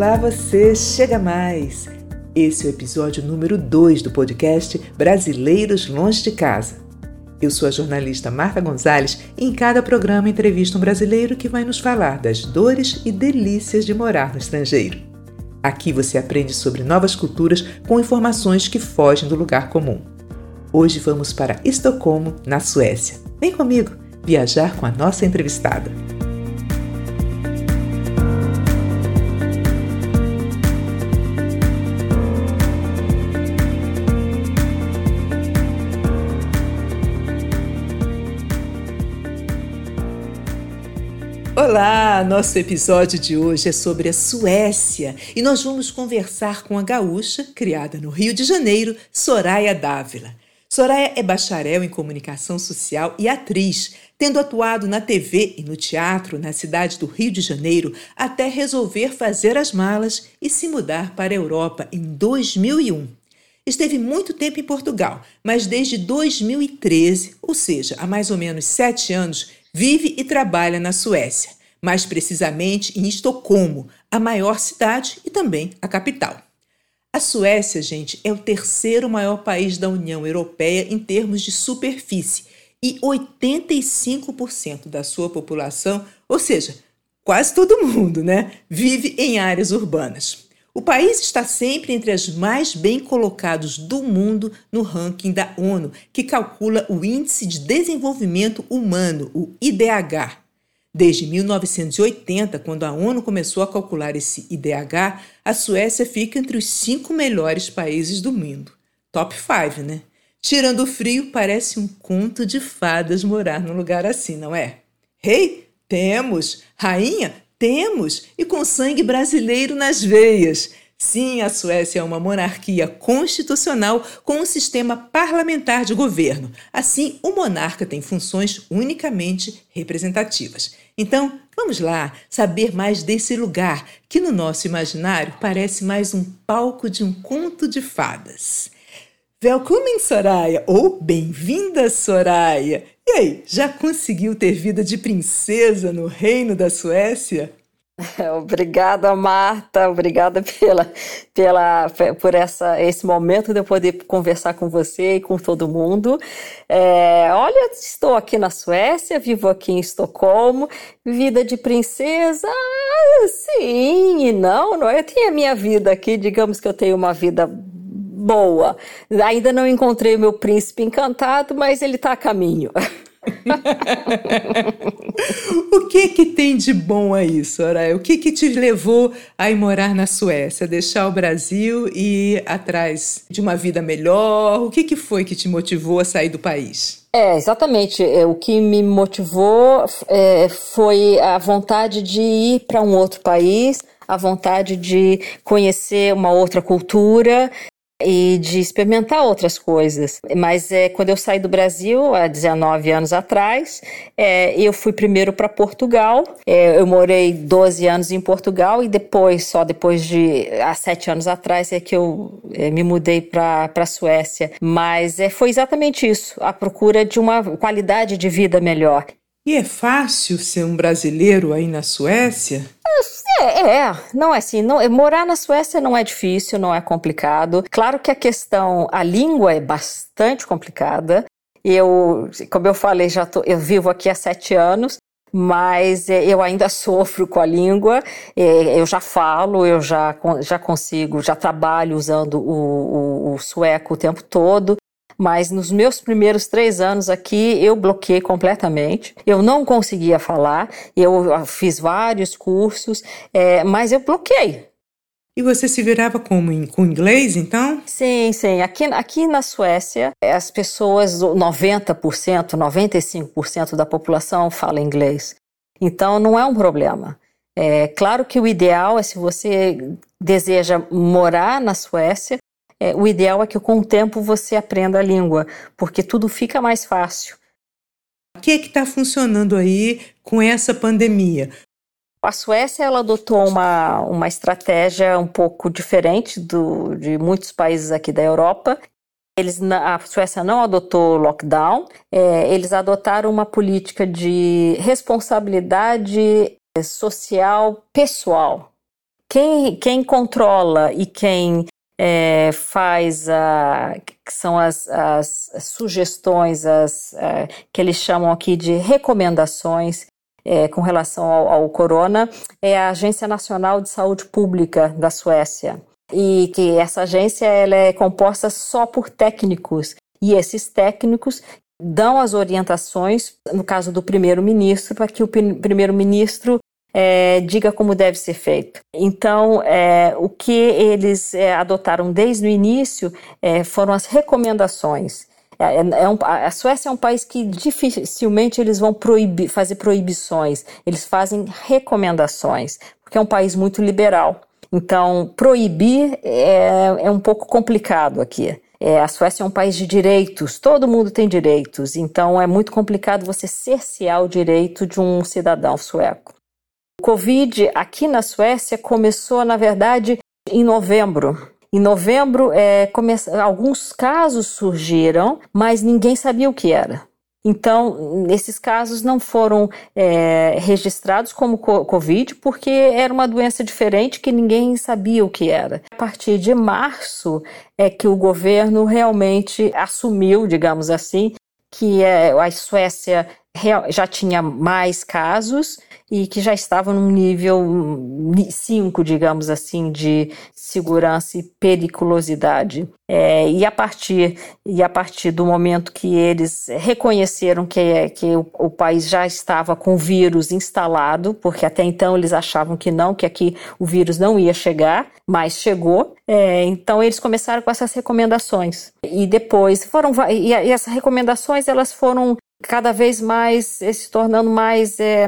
Olá, você! Chega mais! Esse é o episódio número 2 do podcast Brasileiros Longe de Casa. Eu sou a jornalista Marta Gonzalez e em cada programa entrevisto um brasileiro que vai nos falar das dores e delícias de morar no estrangeiro. Aqui você aprende sobre novas culturas com informações que fogem do lugar comum. Hoje vamos para Estocolmo, na Suécia. Vem comigo viajar com a nossa entrevistada. Olá! Nosso episódio de hoje é sobre a Suécia e nós vamos conversar com a gaúcha, criada no Rio de Janeiro, Soraya Dávila. Soraya é bacharel em comunicação social e atriz, tendo atuado na TV e no teatro na cidade do Rio de Janeiro até resolver fazer as malas e se mudar para a Europa em 2001. Esteve muito tempo em Portugal, mas desde 2013, ou seja, há mais ou menos sete anos, vive e trabalha na Suécia, mais precisamente em Estocolmo, a maior cidade e também a capital. A Suécia, gente, é o terceiro maior país da União Europeia em termos de superfície e 85% da sua população, ou seja, quase todo mundo, né, vive em áreas urbanas. O país está sempre entre as mais bem colocados do mundo no ranking da ONU, que calcula o Índice de Desenvolvimento Humano, o IDH. Desde 1980, quando a ONU começou a calcular esse IDH, a Suécia fica entre os cinco melhores países do mundo. Top 5, né? Tirando o frio, parece um conto de fadas morar num lugar assim, não é? Rei? Temos. Rainha? Temos, e com sangue brasileiro nas veias. Sim, a Suécia é uma monarquia constitucional com um sistema parlamentar de governo. Assim, o monarca tem funções unicamente representativas. Então, vamos lá saber mais desse lugar que no nosso imaginário parece mais um palco de um conto de fadas. Welcome, Soraya, ou bem-vinda, Soraya. E aí, já conseguiu ter vida de princesa no reino da Suécia? Obrigada, Marta. Obrigada pela, pela, por essa, esse momento de eu poder conversar com você e com todo mundo. É, olha, estou aqui na Suécia, vivo aqui em Estocolmo. Vida de princesa? sim e não, não. Eu tenho a minha vida aqui, digamos que eu tenho uma vida boa. Ainda não encontrei o meu príncipe encantado, mas ele está a caminho. o que que tem de bom aí, Soraya? O que que te levou a ir morar na Suécia, deixar o Brasil e ir atrás de uma vida melhor? O que que foi que te motivou a sair do país? É, exatamente. É, o que me motivou é, foi a vontade de ir para um outro país, a vontade de conhecer uma outra cultura e de experimentar outras coisas. Mas é, quando eu saí do Brasil, há 19 anos atrás, é, eu fui primeiro para Portugal. É, eu morei 12 anos em Portugal e depois, só depois de há sete anos atrás, é que eu é, me mudei para a Suécia. Mas é, foi exatamente isso, a procura de uma qualidade de vida melhor. E é fácil ser um brasileiro aí na Suécia? É, é, não é assim, não, morar na Suécia não é difícil, não é complicado. Claro que a questão, a língua é bastante complicada. Eu, como eu falei, já tô, eu vivo aqui há sete anos, mas é, eu ainda sofro com a língua. É, eu já falo, eu já, já consigo, já trabalho usando o, o, o sueco o tempo todo mas nos meus primeiros três anos aqui eu bloqueei completamente. Eu não conseguia falar, eu fiz vários cursos, é, mas eu bloqueei. E você se virava como com inglês, então? Sim, sim. Aqui, aqui na Suécia, as pessoas, 90%, 95% da população fala inglês. Então não é um problema. É claro que o ideal é se você deseja morar na Suécia, é, o ideal é que com o tempo você aprenda a língua, porque tudo fica mais fácil. O que é está funcionando aí com essa pandemia? A Suécia ela adotou uma, uma estratégia um pouco diferente do, de muitos países aqui da Europa. Eles, a Suécia não adotou lockdown, é, eles adotaram uma política de responsabilidade social pessoal. quem, quem controla e quem é, faz a, que são as, as sugestões, as, é, que eles chamam aqui de recomendações é, com relação ao, ao, corona, é a Agência Nacional de Saúde Pública da Suécia. E que essa agência ela é composta só por técnicos. E esses técnicos dão as orientações, no caso do primeiro-ministro, para que o primeiro-ministro é, diga como deve ser feito. Então, é, o que eles é, adotaram desde o início é, foram as recomendações. É, é um, a Suécia é um país que dificilmente eles vão proibir, fazer proibições, eles fazem recomendações, porque é um país muito liberal. Então, proibir é, um pouco complicado aqui. É, a Suécia é um país de direitos, todo mundo tem direitos, então é muito complicado você cercear o direito de um cidadão sueco. O Covid aqui na Suécia começou, na verdade, em novembro. Em novembro, é, come... alguns casos surgiram, mas ninguém sabia o que era. Então, esses casos não foram é, registrados como Covid, porque era uma doença diferente que ninguém sabia o que era. A partir de março é que o governo realmente assumiu, digamos assim, que é, a Suécia já tinha mais casos e que já estava num nível 5, digamos assim, de segurança e periculosidade. É, e, a partir, e a partir do momento que eles reconheceram que, que o, o, país já estava com o vírus instalado, porque até então eles achavam que não, que aqui o vírus não ia chegar, mas chegou. É, então eles começaram com essas recomendações. E depois foram. E, e essas recomendações elas foram cada vez mais eh, se tornando mais é,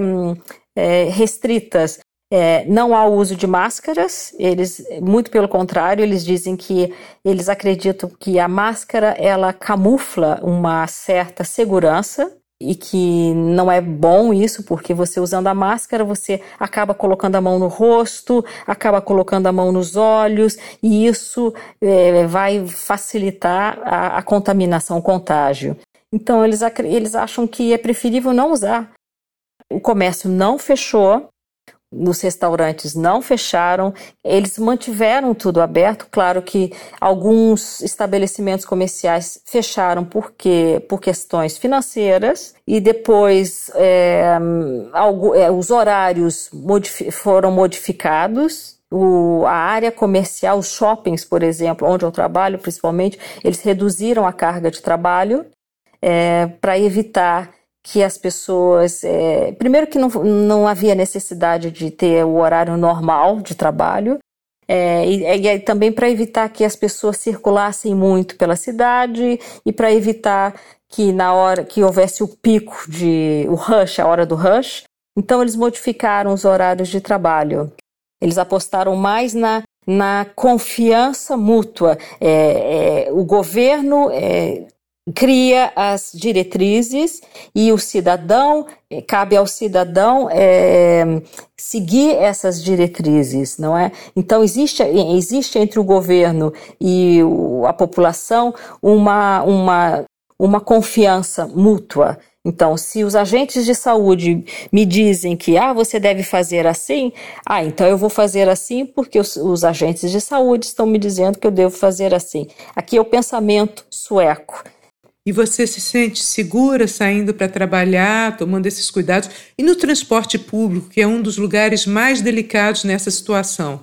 é, restritas. É, não há uso de máscaras, eles, muito pelo contrário, eles dizem que eles acreditam que a máscara ela camufla uma certa segurança e que não é bom isso, porque você usando a máscara, você acaba colocando a mão no rosto, acaba colocando a mão nos olhos, e isso é, vai facilitar a, a contaminação, o contágio. Então, eles, eles acham que é preferível não usar. O comércio não fechou, nos restaurantes não fecharam, eles mantiveram tudo aberto. Claro que alguns estabelecimentos comerciais fecharam porque por questões financeiras e depois é, algo, é, os horários modifi foram modificados. O, a área comercial, os shoppings, por exemplo, onde eu trabalho, principalmente, eles reduziram a carga de trabalho é, para evitar que as pessoas. É, primeiro, que não, não havia necessidade de ter o horário normal de trabalho, é, e, e, também para evitar que as pessoas circulassem muito pela cidade e para evitar que na hora que houvesse o pico de o rush, a hora do rush, então eles modificaram os horários de trabalho. Eles apostaram mais na, na confiança mútua. É, é, o governo é, cria as diretrizes e o cidadão, eh, cabe ao cidadão é, seguir essas diretrizes, não é? Então existe, existe entre o governo e a população uma, uma, uma confiança mútua. Então, se os agentes de saúde me dizem que ah, você deve fazer assim, ah, então eu vou fazer assim porque os, os agentes de saúde estão me dizendo que eu devo fazer assim. Aqui é o pensamento sueco e você se sente segura saindo para trabalhar, tomando esses cuidados. E no transporte público, que é um dos lugares mais delicados nessa situação?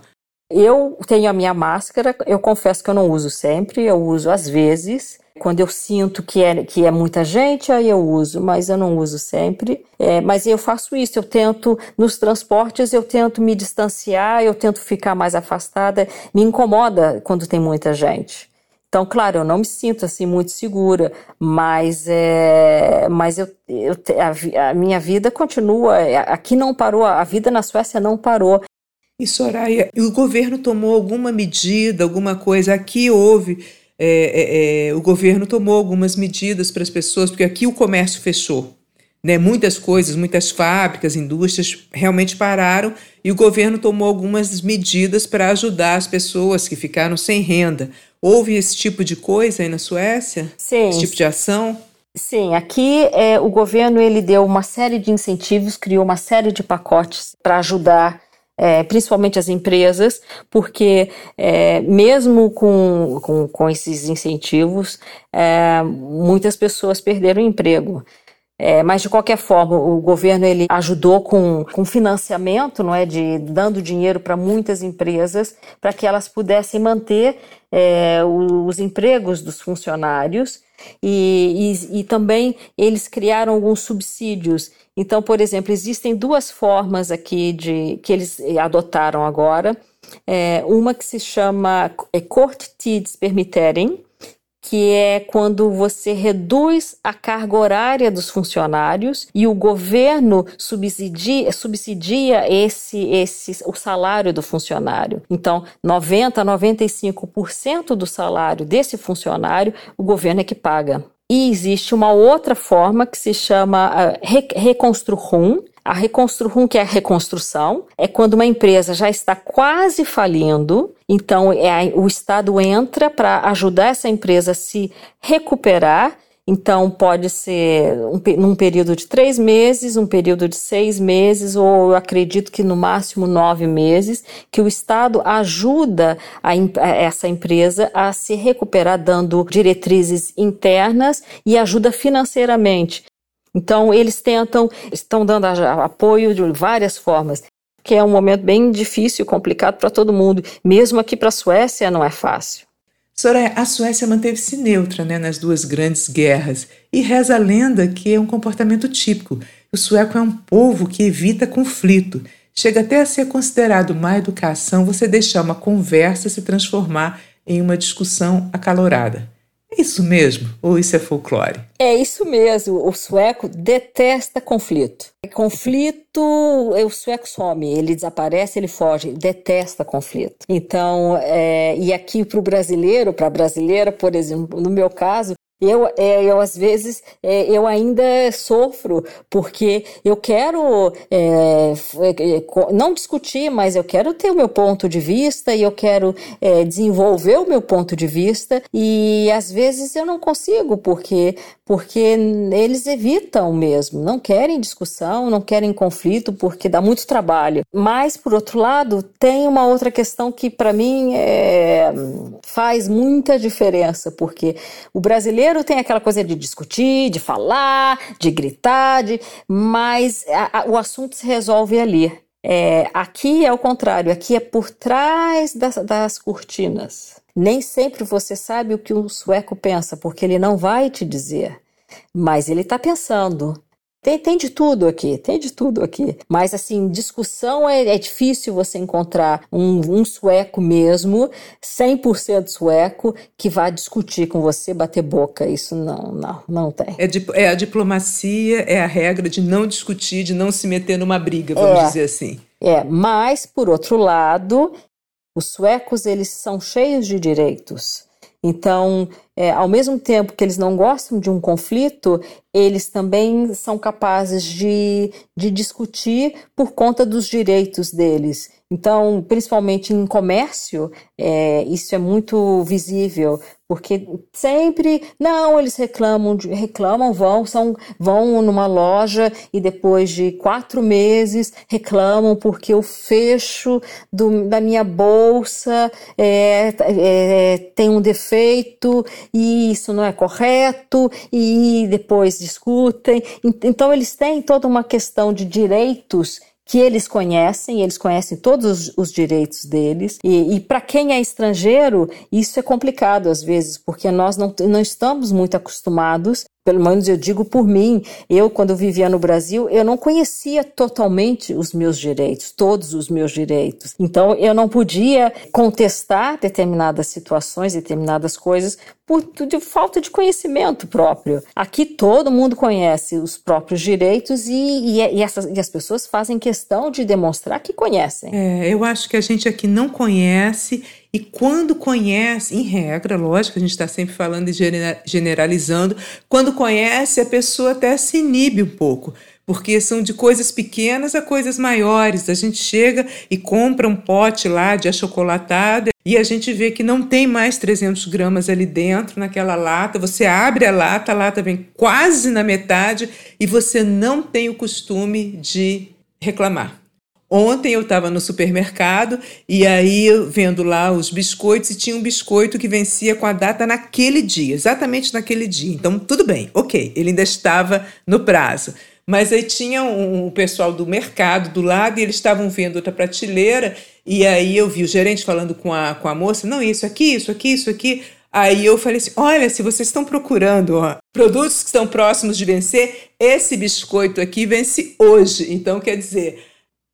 Eu tenho a minha máscara, eu confesso que eu não uso sempre, eu uso às vezes. Quando eu sinto que é, que é muita gente, aí eu uso, mas eu não uso sempre. É, mas eu faço isso, eu tento, nos transportes, eu tento me distanciar, eu tento ficar mais afastada. Me incomoda quando tem muita gente. Então, claro, eu não me sinto assim muito segura, mas, é, mas eu, eu, a, a minha vida continua. É, aqui não parou, a vida na Suécia não parou. E Soraya, o governo tomou alguma medida, alguma coisa? Aqui houve, é, é, é, o governo tomou algumas medidas para as pessoas, porque aqui o comércio fechou. Né? Muitas coisas, muitas fábricas, indústrias realmente pararam e o governo tomou algumas medidas para ajudar as pessoas que ficaram sem renda. Houve esse tipo de coisa aí na Suécia? Sim. Esse tipo de ação? Sim, aqui é, o governo ele deu uma série de incentivos, criou uma série de pacotes para ajudar é, principalmente as empresas, porque é, mesmo com, com, com, esses incentivos, é, muitas pessoas perderam o emprego. É, mas de qualquer forma, o governo ele ajudou com, com financiamento, não é, de dando dinheiro para muitas empresas para que elas pudessem manter é, os empregos dos funcionários e, e, e, também eles criaram alguns subsídios. Então, por exemplo, existem duas formas aqui de que eles adotaram agora. É, uma que se chama é, Tides Permitterem, que é quando você reduz a carga horária dos funcionários e o governo subsidia, subsidia esse, esse, o salário do funcionário. Então, 90 a 95% do salário desse funcionário, o governo é que paga. E existe uma outra forma que se chama uh, Reconstrurum, a reconstrução, que é a reconstrução, é quando uma empresa já está quase falindo, então é, o Estado entra para ajudar essa empresa a se recuperar. Então, pode ser um, num período de três meses, um período de seis meses, ou eu acredito que no máximo nove meses, que o Estado ajuda a, a essa empresa a se recuperar, dando diretrizes internas e ajuda financeiramente. Então, eles tentam, estão dando apoio de várias formas, que é um momento bem difícil, complicado para todo mundo. Mesmo aqui para a Suécia não é fácil. Soraya, a Suécia manteve-se neutra né, nas duas grandes guerras e reza a lenda que é um comportamento típico. O sueco é um povo que evita conflito. Chega até a ser considerado má educação você deixar uma conversa se transformar em uma discussão acalorada. É isso mesmo? Ou isso é folclore? É isso mesmo. O sueco detesta conflito. Conflito, o sueco some, ele desaparece, ele foge, detesta conflito. Então, é, e aqui para o brasileiro, para a brasileira, por exemplo, no meu caso, eu, é, eu às vezes, é, eu ainda sofro, porque eu quero é, é não discutir, mas eu quero ter o meu ponto de vista e eu quero é, desenvolver o meu ponto de vista e às vezes eu não consigo, porque, porque eles evitam mesmo, não querem discussão, não querem conflito, porque dá muito trabalho. Mas, por outro lado, tem uma outra questão que para mim é, faz muita diferença, porque o brasileiro brasileiro tem aquela coisa de discutir, de falar, de gritar, de, mas a, a, o assunto se resolve ali. É, aqui é o contrário, aqui é por trás das, das cortinas. Nem sempre você sabe o que o sueco pensa, porque ele não vai te dizer, mas ele está pensando. Tem, tem de tudo aqui, tem de tudo aqui. Mas, assim, discussão é, é difícil você encontrar um, um sueco mesmo, 100% sueco, que vá discutir com você, bater boca. Isso não, não, não tem. É, é a diplomacia, é a regra de não discutir, de não se meter numa briga, vamos é, dizer assim. É, mas, por outro lado, os suecos, eles são cheios de direitos. Então, é, ao mesmo tempo que eles não gostam de um conflito, eles também são capazes de, de discutir por conta dos direitos deles. Então, principalmente em comércio, é, isso é muito visível, porque sempre, não, eles reclamam, reclamam, vão, são, vão numa loja e depois de quatro meses reclamam porque o fecho do, da minha bolsa é, é, tem um defeito e isso não é correto e depois discutem. Então, eles têm toda uma questão de direitos que eles conhecem, eles conhecem todos os, os direitos deles. E, e para quem é estrangeiro, isso é complicado às vezes, porque nós não, não estamos muito acostumados pelo menos eu digo por mim, eu quando vivia no Brasil, eu não conhecia totalmente os meus direitos, todos os meus direitos. Então eu não podia contestar determinadas situações, determinadas coisas por de falta de conhecimento próprio. Aqui todo mundo conhece os próprios direitos e, e, e, essas, e as pessoas fazem questão de demonstrar que conhecem. É, eu acho que a gente aqui não conhece e quando conhece, em regra, lógico, a gente está sempre falando e generalizando, quando conhece, a pessoa até se inibe um pouco, porque são de coisas pequenas a coisas maiores. A gente chega e compra um pote lá de achocolatada e a gente vê que não tem mais 300 gramas ali dentro, naquela lata. Você abre a lata, a lata vem quase na metade e você não tem o costume de reclamar. Ontem eu estava no supermercado e aí vendo lá os biscoitos e tinha um biscoito que vencia com a data naquele dia, exatamente naquele dia. Então, tudo bem, ok, ele ainda estava no prazo. Mas aí tinha um, um pessoal do mercado do lado e eles estavam vendo outra prateleira e aí eu vi o gerente falando com a, com a moça, não, isso aqui, isso aqui, isso aqui. Aí eu falei assim: olha, se vocês estão procurando ó, produtos que estão próximos de vencer, esse biscoito aqui vence hoje. Então, quer dizer,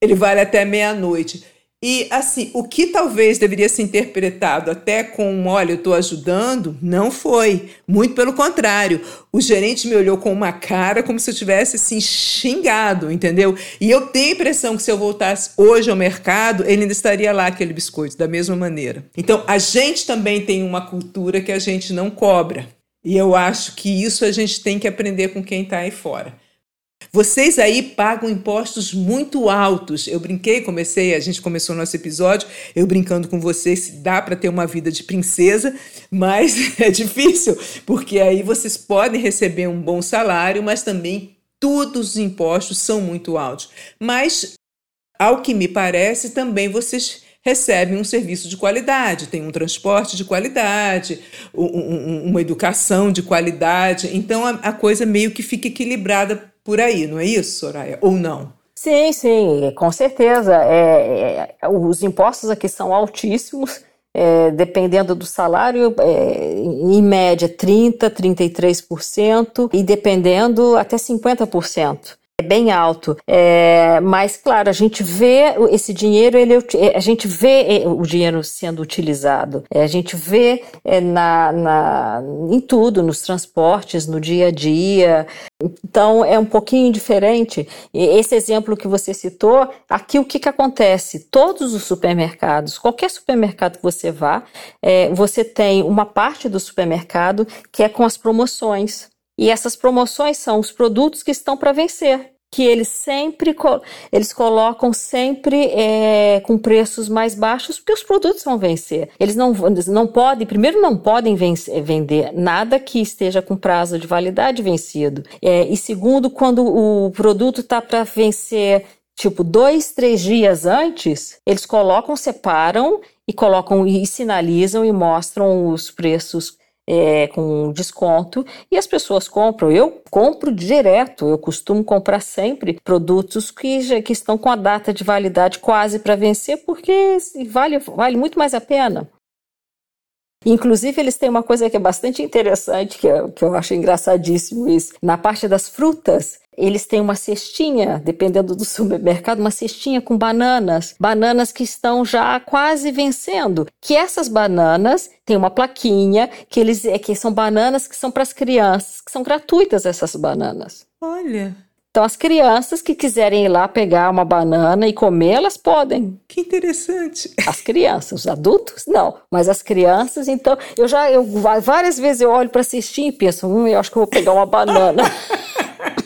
ele vale até meia-noite. E assim, o que talvez deveria ser interpretado até com, olha, eu estou ajudando, não foi. Muito pelo contrário. O gerente me olhou com uma cara como se eu tivesse assim xingado, entendeu? E eu tenho a impressão que se eu voltasse hoje ao mercado, ele ainda estaria lá aquele biscoito da mesma maneira. Então, a gente também tem uma cultura que a gente não cobra. E eu acho que isso a gente tem que aprender com quem está aí fora. Vocês aí pagam impostos muito altos. Eu brinquei, comecei, a gente começou nosso episódio, eu brincando com vocês, se dá para ter uma vida de princesa, mas é difícil, porque aí vocês podem receber um bom salário, mas também todos os impostos são muito altos. Mas, ao que me parece, também vocês recebem um serviço de qualidade, tem um transporte de qualidade, um, um, uma educação de qualidade. Então a coisa meio que fica equilibrada por aí, não é isso, Soraya? Ou não? Sim, sim, com certeza. É, é, os impostos aqui são altíssimos, é, dependendo do salário, é, em média 30%, 33%, e dependendo até 50% é bem alto. É, mas, claro, a gente vê esse dinheiro, ele, a gente vê é, o dinheiro sendo utilizado. É, a gente vê é, na, na, em tudo, nos transportes, no dia a dia. Então, é um pouquinho diferente. Esse exemplo que você citou, aqui o que, que acontece? Todos os supermercados, qualquer supermercado que você vá, é, você tem uma parte do supermercado que é com as promoções. E essas promoções são os produtos que estão para vencer, que eles sempre eles colocam sempre é, com preços mais baixos, porque os produtos vão vencer. Eles não, eles não podem, primeiro não podem vencer, vender nada que esteja com prazo de validade vencido. É, e segundo, quando o produto está para vencer tipo dois, três dias antes, eles colocam, separam e colocam e sinalizam e mostram os preços é, com desconto e as pessoas compram. Eu compro direto, eu costumo comprar sempre produtos que, já, que estão com a data de validade quase para vencer, porque vale, vale muito mais a pena. Inclusive, eles têm uma coisa que é bastante interessante, que, é, que eu acho engraçadíssimo isso. Na parte das frutas, eles têm uma cestinha, dependendo do supermercado, uma cestinha com bananas, bananas que estão já quase vencendo. Que essas bananas têm uma plaquinha que eles é, que são bananas que são para as crianças, que são gratuitas essas bananas. Olha. Então, as crianças que quiserem ir lá pegar uma banana e comer, elas podem. Que interessante. As crianças, os adultos, não. Mas as crianças, então, eu já, eu, várias vezes eu olho para assistir e penso, hum, eu acho que eu vou pegar uma banana.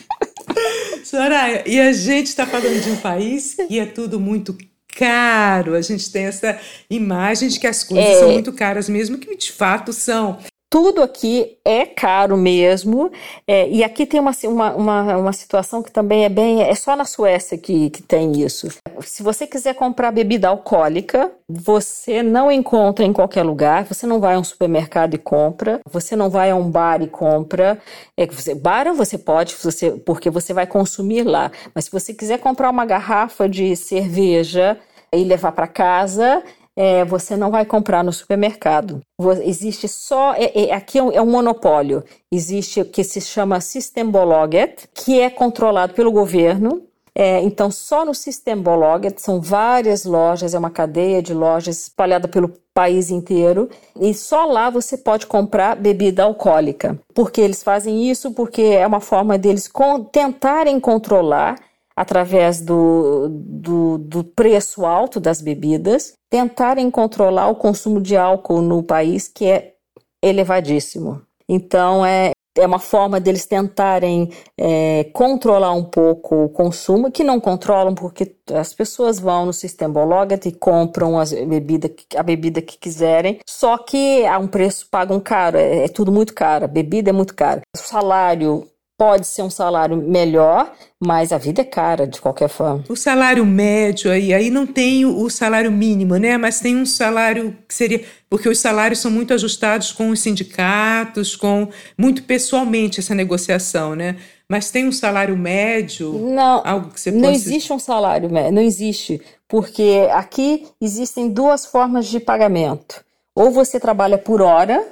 Soraya, e a gente está falando de um país que é tudo muito caro. A gente tem essa imagem de que as coisas é... são muito caras, mesmo que de fato são tudo aqui é caro mesmo, é, e aqui tem uma, uma, uma, uma, situação que também é bem. É só na Suécia que, que tem isso. Se você quiser comprar bebida alcoólica, você não encontra em qualquer lugar, você não vai a um supermercado e compra, você não vai a um bar e compra. É, você, bar você pode, você, porque você vai consumir lá, mas se você quiser comprar uma garrafa de cerveja e levar para casa, é, você não vai comprar no supermercado. Existe só. É, é, aqui é um, é um, monopólio. Existe o que se chama Systembolaget, que é controlado pelo governo. É, então, só no Systembolaget são várias lojas, é uma cadeia de lojas espalhada pelo país inteiro, e só lá você pode comprar bebida alcoólica. Porque eles fazem isso porque é uma forma deles con tentarem controlar através do, do, do, preço alto das bebidas, tentarem controlar o consumo de álcool no país, que é elevadíssimo. Então, é, é uma forma deles tentarem é, controlar um pouco o consumo, que não controlam porque as pessoas vão no sistema e compram as bebida, a bebida que quiserem, só que a um preço pagam caro, é, é tudo muito caro, a bebida é muito cara. O salário Pode ser um salário melhor, mas a vida é cara de qualquer forma. O salário médio aí, aí não tem o salário mínimo, né? Mas tem um salário que seria. Porque os salários são muito ajustados com os sindicatos, com muito pessoalmente essa negociação, né? Mas tem um salário médio? Não, algo que você não existe um salário médio, não existe. Porque aqui existem duas formas de pagamento. Ou você trabalha por hora,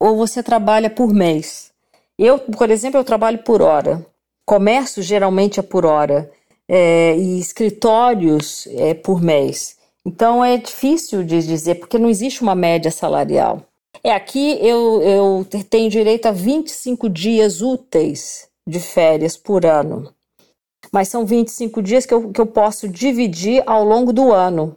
ou você trabalha por mês. Eu, por exemplo, eu trabalho por hora. Comércio geralmente é por hora. É, e escritórios é por mês. Então é difícil de dizer, porque não existe uma média salarial. É aqui eu, eu tenho direito a 25 dias úteis de férias por ano. Mas são 25 dias que eu, que eu posso dividir ao longo do ano.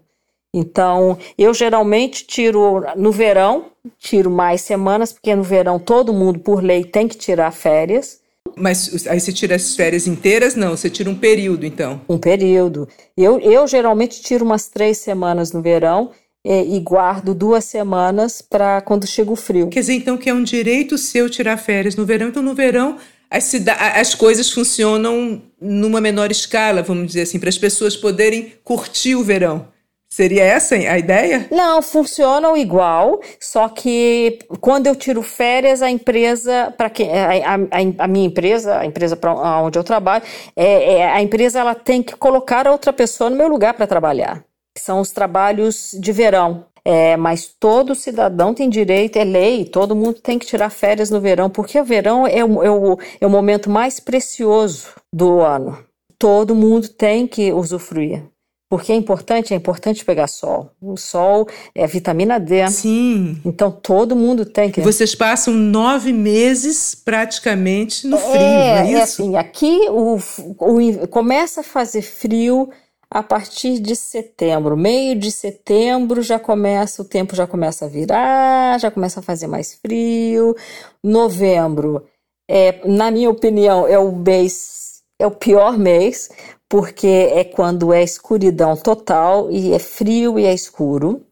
Então, eu geralmente tiro no verão, tiro mais semanas, porque no verão todo mundo, por lei, tem que tirar férias. Mas aí você tira as férias inteiras? Não, você tira um período, então. Um período. Eu, eu geralmente tiro umas três semanas no verão e, e guardo duas semanas para quando chega o frio. Quer dizer, então, que é um direito seu tirar férias no verão. Então, no verão, as, as coisas funcionam numa menor escala, vamos dizer assim, para as pessoas poderem curtir o verão. Seria essa a ideia? Não, funcionam igual, só que quando eu tiro férias, a empresa, para que a, a, a, minha empresa, a empresa para onde eu trabalho, é, é, a empresa ela tem que colocar outra pessoa no meu lugar para trabalhar. São os trabalhos de verão. É, mas todo cidadão tem direito, é lei, todo mundo tem que tirar férias no verão, porque o verão é o, é o, é o momento mais precioso do ano. Todo mundo tem que usufruir. Porque é importante, é importante pegar sol. O sol é vitamina D. Sim. Então todo mundo tem que. Vocês passam nove meses praticamente no frio, é, é isso? É assim, aqui o, o, começa a fazer frio a partir de setembro. Meio de setembro já começa, o tempo já começa a virar, já começa a fazer mais frio. Novembro, é, na minha opinião, é o mês, é o pior mês, porque é quando é escuridão total e é frio e é escuro.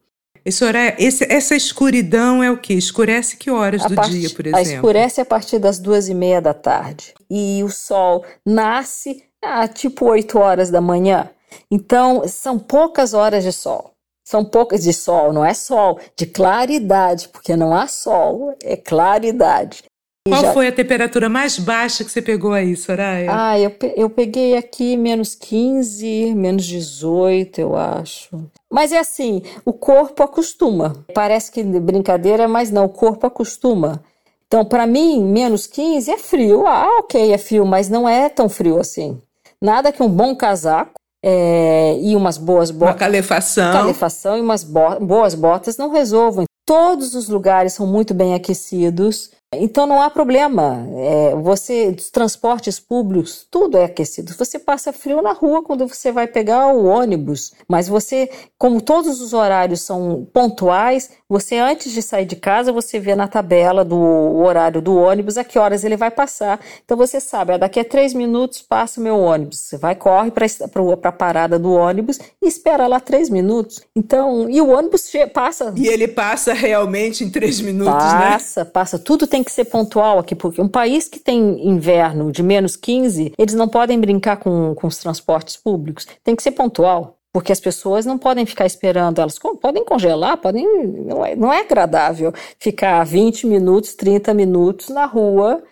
E, senhora, esse, essa escuridão é o que? Escurece que horas a do part... dia, por exemplo? Escurece a partir das duas e meia da tarde. E o sol nasce a tipo oito horas da manhã. Então, são poucas horas de sol. São poucas de sol, não é sol, de claridade, porque não há sol, é claridade. Qual já... foi a temperatura mais baixa que você pegou aí, Soraya? Ah, eu, eu peguei aqui menos 15, menos 18, eu acho. Mas é assim, o corpo acostuma. Parece que brincadeira, mas não, o corpo acostuma. Então, para mim, menos 15 é frio. Ah, ok, é frio, mas não é tão frio assim. Nada que um bom casaco é, e umas boas botas. Uma calefação. Calefação e umas bo boas botas não resolvam. Todos os lugares são muito bem aquecidos. Então não há problema. É, você, os transportes públicos, tudo é aquecido. Você passa frio na rua quando você vai pegar o ônibus, mas você, como todos os horários são pontuais, você antes de sair de casa você vê na tabela do horário do ônibus a que horas ele vai passar. Então você sabe, ah, daqui a três minutos passa o meu ônibus. Você vai corre para a parada do ônibus e espera lá três minutos. Então e o ônibus passa. E ele passa realmente em três minutos, passa, né? Passa, passa. Tudo tem que ser pontual aqui, porque um país que tem inverno de menos 15, eles não podem brincar com, com os transportes públicos. Tem que ser pontual. Porque as pessoas não podem ficar esperando, elas podem congelar, podem. Não é, não é agradável ficar 20 minutos, 30 minutos na rua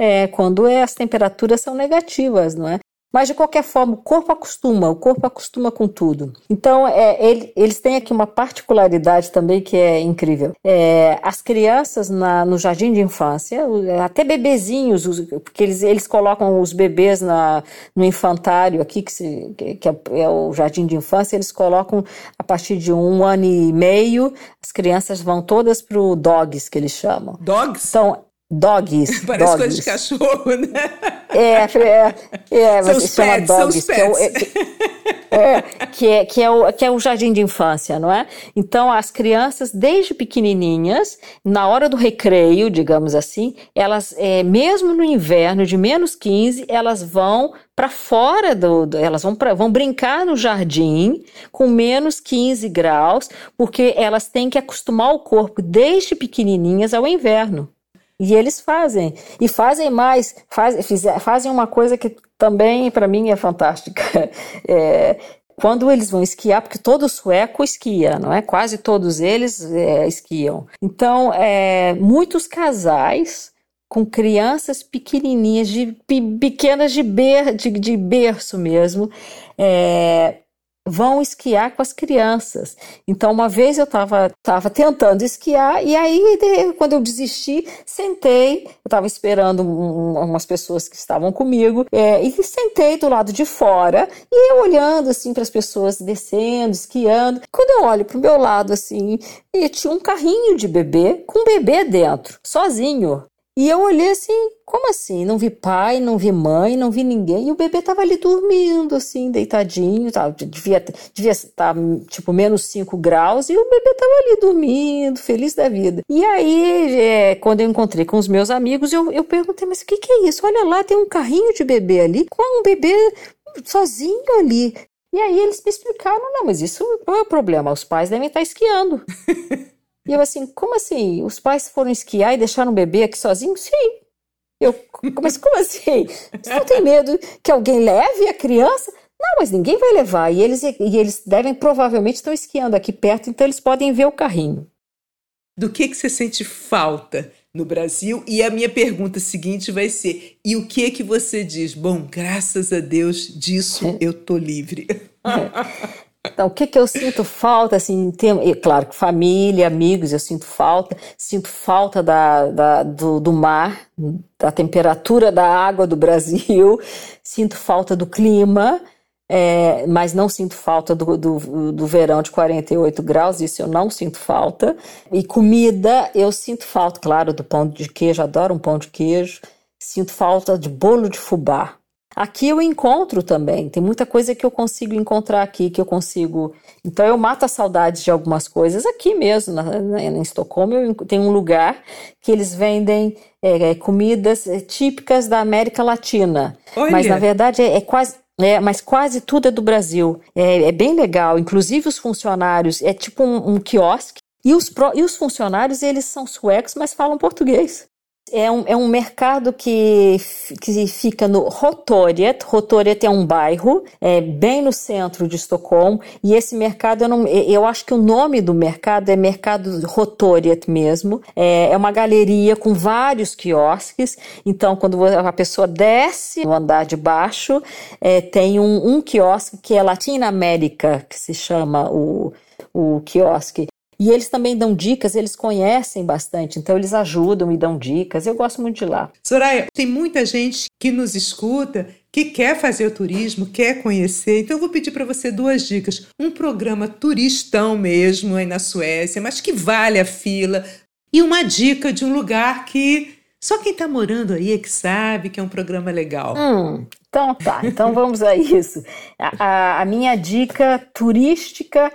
é, quando as temperaturas são negativas, não é? Mas de qualquer forma, o corpo acostuma, o corpo acostuma com tudo. Então, é, ele, eles têm aqui uma particularidade também que é incrível. É, as crianças na, no jardim de infância, até bebezinhos, porque eles, eles colocam os bebês na, no infantário aqui, que, se, que é, é, o jardim de infância, eles colocam a partir de um ano e meio, as crianças vão todas para o dogs, que eles chamam. Dogs? Então, Dogs. Parece dogs. coisa de cachorro, né? É, é, é mas se chama pets, dogs, que é, o, é, é, que, é, que, é o, que é o jardim de infância, não é? Então, as crianças, desde pequenininhas, na hora do recreio, digamos assim, elas, é, mesmo no inverno de menos 15, elas vão para fora do, do, elas vão, pra, vão brincar no jardim com menos 15 graus, porque elas têm que acostumar o corpo desde pequenininhas ao inverno. E eles fazem. E fazem mais. Faz, fiz, fazem uma coisa que também, para mim, é fantástica. É, quando eles vão esquiar, porque todo sueco esquia, não é? Quase todos eles é, esquiam. Então, é, muitos casais com crianças pequenininhas, de, pequenas de, ber, de, de berço mesmo, é, vão esquiar com as crianças. Então, uma vez eu estava tava tentando esquiar, e aí, quando eu desisti, sentei, eu estava esperando um, umas pessoas que estavam comigo, é, e sentei do lado de fora, e eu olhando assim para as pessoas descendo, esquiando. Quando eu olho para o meu lado assim, e tinha um carrinho de bebê com um bebê dentro, sozinho. E eu olhei assim, como assim? Não vi pai, não vi mãe, não vi ninguém. E o bebê tava ali dormindo, assim, deitadinho. Tá? Devia, devia estar, tipo, menos 5 graus. E o bebê tava ali dormindo, feliz da vida. E aí, é, quando eu encontrei com os meus amigos, eu, eu perguntei, mas o que, que é isso? Olha lá, tem um carrinho de bebê ali, com um bebê sozinho ali. E aí eles me explicaram, não, mas isso não é o problema, os pais devem estar esquiando. E eu assim, como assim? Os pais foram esquiar e deixaram o bebê aqui sozinho? Sim. Eu, mas como assim? Você não tem medo que alguém leve a criança? Não, mas ninguém vai levar. E eles, e eles devem, provavelmente, estão esquiando aqui perto, então eles podem ver o carrinho. Do que, que você sente falta no Brasil? E a minha pergunta seguinte vai ser: e o que que você diz? Bom, graças a Deus disso é. eu tô livre. É. Então, o que, que eu sinto falta, assim, tem, claro que família, amigos, eu sinto falta, sinto falta da, da do, do, mar, da temperatura da água do Brasil, sinto falta do clima, é, mas não sinto falta do, do, do, verão de 48 graus, isso eu não sinto falta. E comida, eu sinto falta, claro, do pão de queijo, adoro um pão de queijo, sinto falta de bolo de fubá. Aqui eu encontro também, tem muita coisa que eu consigo encontrar aqui, que eu consigo. Então eu mato a saudade de algumas coisas aqui mesmo, na, na, em Estocolmo, eu, tem um lugar que eles vendem é, é comidas é, típicas da América Latina. Olha. Mas na verdade é, é quase. É, mas quase tudo é do Brasil. É, é, bem legal. Inclusive os funcionários, é tipo um, um quiosque. E os, pro, e os funcionários, eles são suecos, mas falam português. É um, é um mercado que, que fica no Rotoriet. Rotoriet é um bairro, é bem no centro de Estocolmo. E esse mercado, eu, não, eu acho que o nome do mercado é Mercado Rotoriet mesmo. É, é uma galeria com vários quiosques. Então, quando a pessoa desce no andar de baixo, é, tem um, um quiosque que é Latina América, que se chama o, o quiosque. E eles também dão dicas, eles conhecem bastante, então eles ajudam e dão dicas. Eu gosto muito de lá. Soraya, tem muita gente que nos escuta que quer fazer o turismo, quer conhecer. Então eu vou pedir para você duas dicas. Um programa turistão mesmo aí na Suécia, mas que vale a fila. E uma dica de um lugar que só quem está morando aí é que sabe que é um programa legal. Hum, então tá, então vamos a isso. A, a, a minha dica turística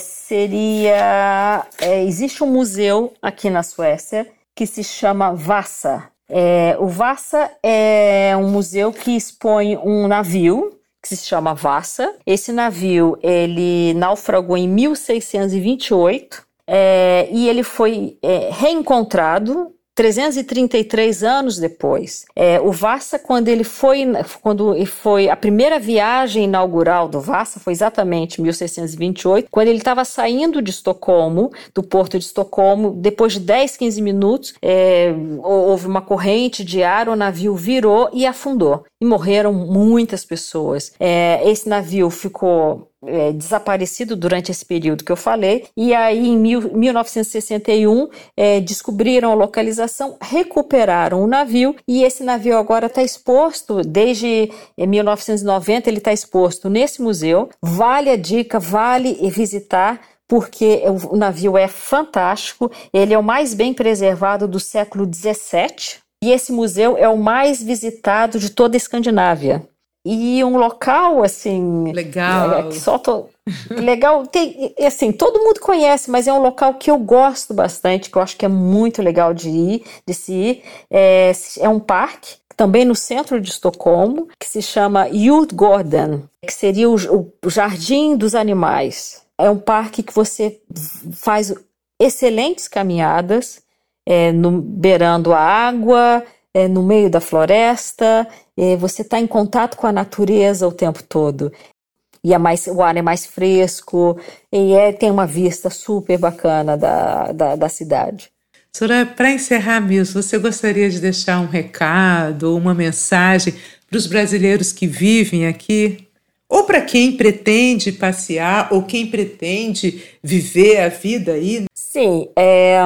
seria. É, existe um museu aqui na Suécia que se chama Vassa. É, o Vassa é um museu que expõe um navio que se chama Vassa. Esse navio ele naufragou em 1628 é, e ele foi é, reencontrado 333 anos depois. É, o Vassa, quando ele foi, quando foi a primeira viagem inaugural do Vassa, foi exatamente 1628, quando ele estava saindo de Estocolmo, do porto de Estocolmo, depois de 10, 15 minutos, é, houve uma corrente de ar, o navio virou e afundou. E morreram muitas pessoas. É, esse navio ficou é, desaparecido durante esse período que eu falei, e aí em mil, 1961 é, descobriram a localização, recuperaram o navio, e esse navio agora está exposto, desde 1990 é, ele está exposto nesse museu. Vale a dica, vale visitar porque o navio é fantástico, ele é o mais bem preservado do século 17 e esse museu é o mais visitado de toda a Escandinávia. E um local assim legal. é, que só tô, legal tem assim todo mundo conhece mas é um local que eu gosto bastante que eu acho que é muito legal de ir de se ir. É, é um parque também no centro de Estocolmo que se chama Djurgården que seria o, o jardim dos animais. É um parque que você faz excelentes caminhadas é, no, beirando a água, é, no meio da floresta, é, você está em contato com a natureza o tempo todo. E é mais, o ar é mais fresco, e é, tem uma vista super bacana da, da, da cidade. Soraya, para encerrar mesmo, você gostaria de deixar um recado ou uma mensagem para os brasileiros que vivem aqui? Ou para quem pretende passear ou quem pretende viver a vida aí? Sim, é,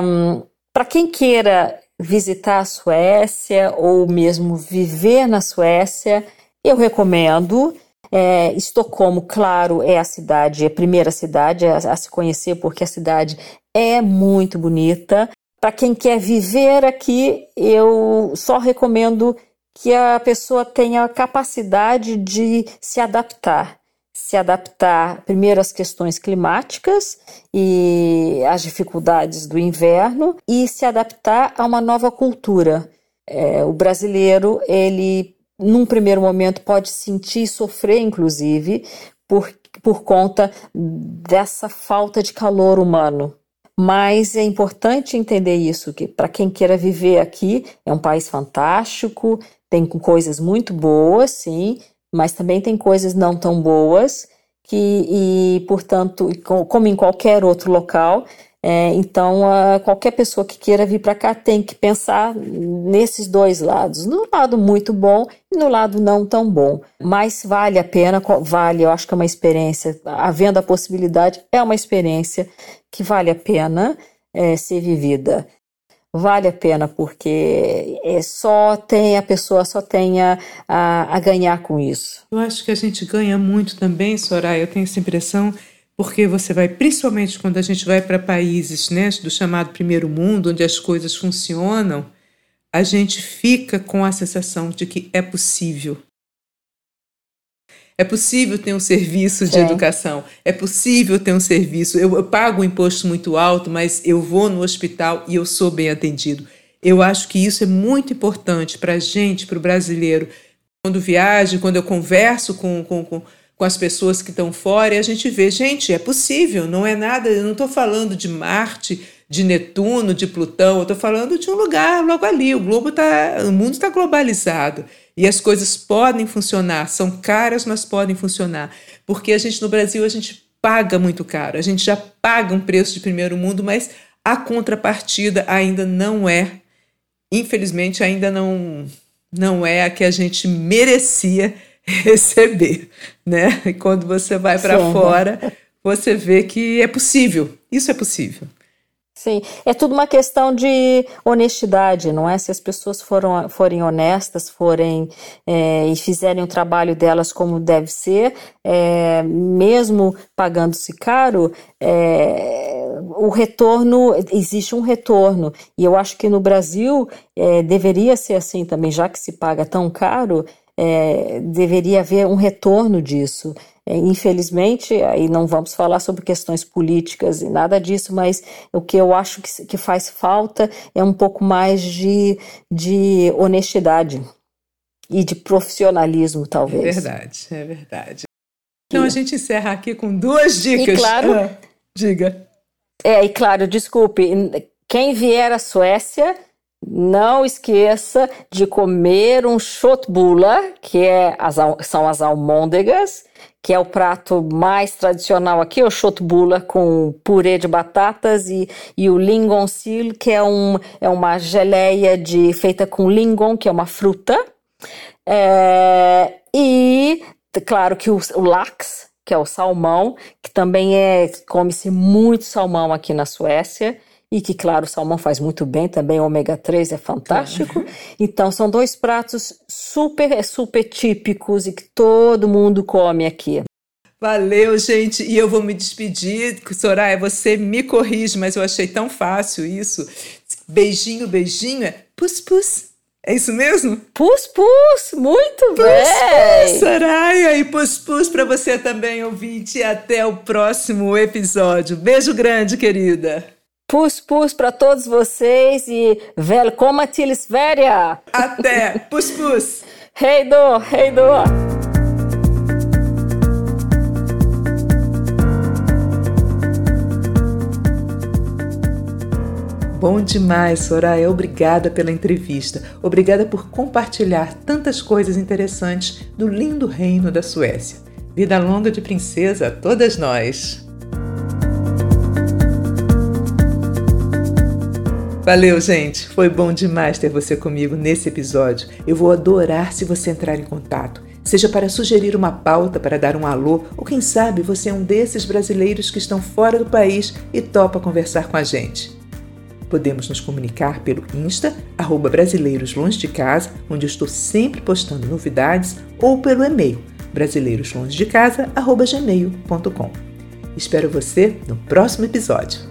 para quem queira visitar a Suécia ou mesmo viver na Suécia, eu recomendo. É, Estocolmo, claro, é a cidade, a primeira cidade a, a se conhecer, porque a cidade é muito bonita. Para quem quer viver aqui, eu só recomendo que a pessoa tenha a capacidade de se adaptar. Se adaptar primeiro às questões climáticas e às dificuldades do inverno e se adaptar a uma nova cultura. É, o brasileiro, ele, num primeiro momento, pode sentir e sofrer, inclusive, por, por conta dessa falta de calor humano. Mas é importante entender isso, que para quem queira viver aqui, é um país fantástico, tem coisas muito boas, sim, mas também tem coisas não tão boas, que, e, portanto, como em qualquer outro local, é, então, qualquer pessoa que queira vir para cá tem que pensar nesses dois lados, no lado muito bom e no lado não tão bom. Mas vale a pena, vale, eu acho que é uma experiência, havendo a possibilidade, é uma experiência que vale a pena é, ser vivida. Vale a pena porque é só tem a pessoa só tem a, a, a ganhar com isso. Eu acho que a gente ganha muito também, Soraya. Eu tenho essa impressão porque você vai, principalmente quando a gente vai para países né, do chamado primeiro mundo, onde as coisas funcionam, a gente fica com a sensação de que é possível. É possível ter um serviço de Sim. educação, é possível ter um serviço. Eu, eu pago um imposto muito alto, mas eu vou no hospital e eu sou bem atendido. Eu acho que isso é muito importante para a gente, para o brasileiro. Quando viajo, quando eu converso com, com, com com as pessoas que estão fora e a gente vê, gente, é possível, não é nada, eu não estou falando de Marte, de Netuno, de Plutão, eu estou falando de um lugar logo ali. O globo tá, o mundo está globalizado e as coisas podem funcionar, são caras, mas podem funcionar. Porque a gente no Brasil a gente paga muito caro, a gente já paga um preço de primeiro mundo, mas a contrapartida ainda não é, infelizmente ainda não não é a que a gente merecia receber, né? E quando você vai para fora, você vê que é possível. Isso é possível. Sim, é tudo uma questão de honestidade, não é? Se as pessoas foram, forem honestas, forem é, e fizerem o trabalho delas como deve ser, é, mesmo pagando-se caro, é, o retorno, existe um retorno. E eu acho que no Brasil é, deveria ser assim também, já que se paga tão caro, é, deveria haver um retorno disso. É, infelizmente, aí não vamos falar sobre questões políticas e nada disso, mas o que eu acho que, que faz falta é um pouco mais de, de honestidade e de profissionalismo, talvez. É verdade, é verdade. Então a gente encerra aqui com duas dicas. E claro, ah, diga. É, e claro, desculpe, quem vier à Suécia não esqueça de comer um shotbula, que é as, são as almôndegas, que é o prato mais tradicional aqui, o shotbula com purê de batatas e, e o lingonsil, que é, um, é uma geleia de, feita com lingon, que é uma fruta. É, e, claro, que o, o lax, que é o salmão, que também é, come-se muito salmão aqui na Suécia e que, claro, o salmão faz muito bem também, o ômega 3 é fantástico. Então, são dois pratos super, super típicos e que todo mundo come aqui. Valeu, gente. E eu vou me despedir. Soraya, você me corrige, mas eu achei tão fácil isso. Beijinho, beijinho é pus-pus. É isso mesmo? Pus-pus, muito pus, bem! Pus, Soraya, e pus-pus para você também, ouvinte. Até o próximo episódio. Beijo grande, querida. Pus, pus para todos vocês e velkomna till Sverige! Até! Pus, pus! hej då, hej då! Bom demais, Soraya. Obrigada pela entrevista. Obrigada por compartilhar tantas coisas interessantes do lindo reino da Suécia. Vida longa de princesa a todas nós. Valeu, gente! Foi bom demais ter você comigo nesse episódio. Eu vou adorar se você entrar em contato. Seja para sugerir uma pauta, para dar um alô, ou quem sabe você é um desses brasileiros que estão fora do país e topa conversar com a gente. Podemos nos comunicar pelo Insta, arroba Brasileiros Longe de Casa, onde eu estou sempre postando novidades, ou pelo e-mail, brasileiroslongedecasa.gmail.com. Espero você no próximo episódio.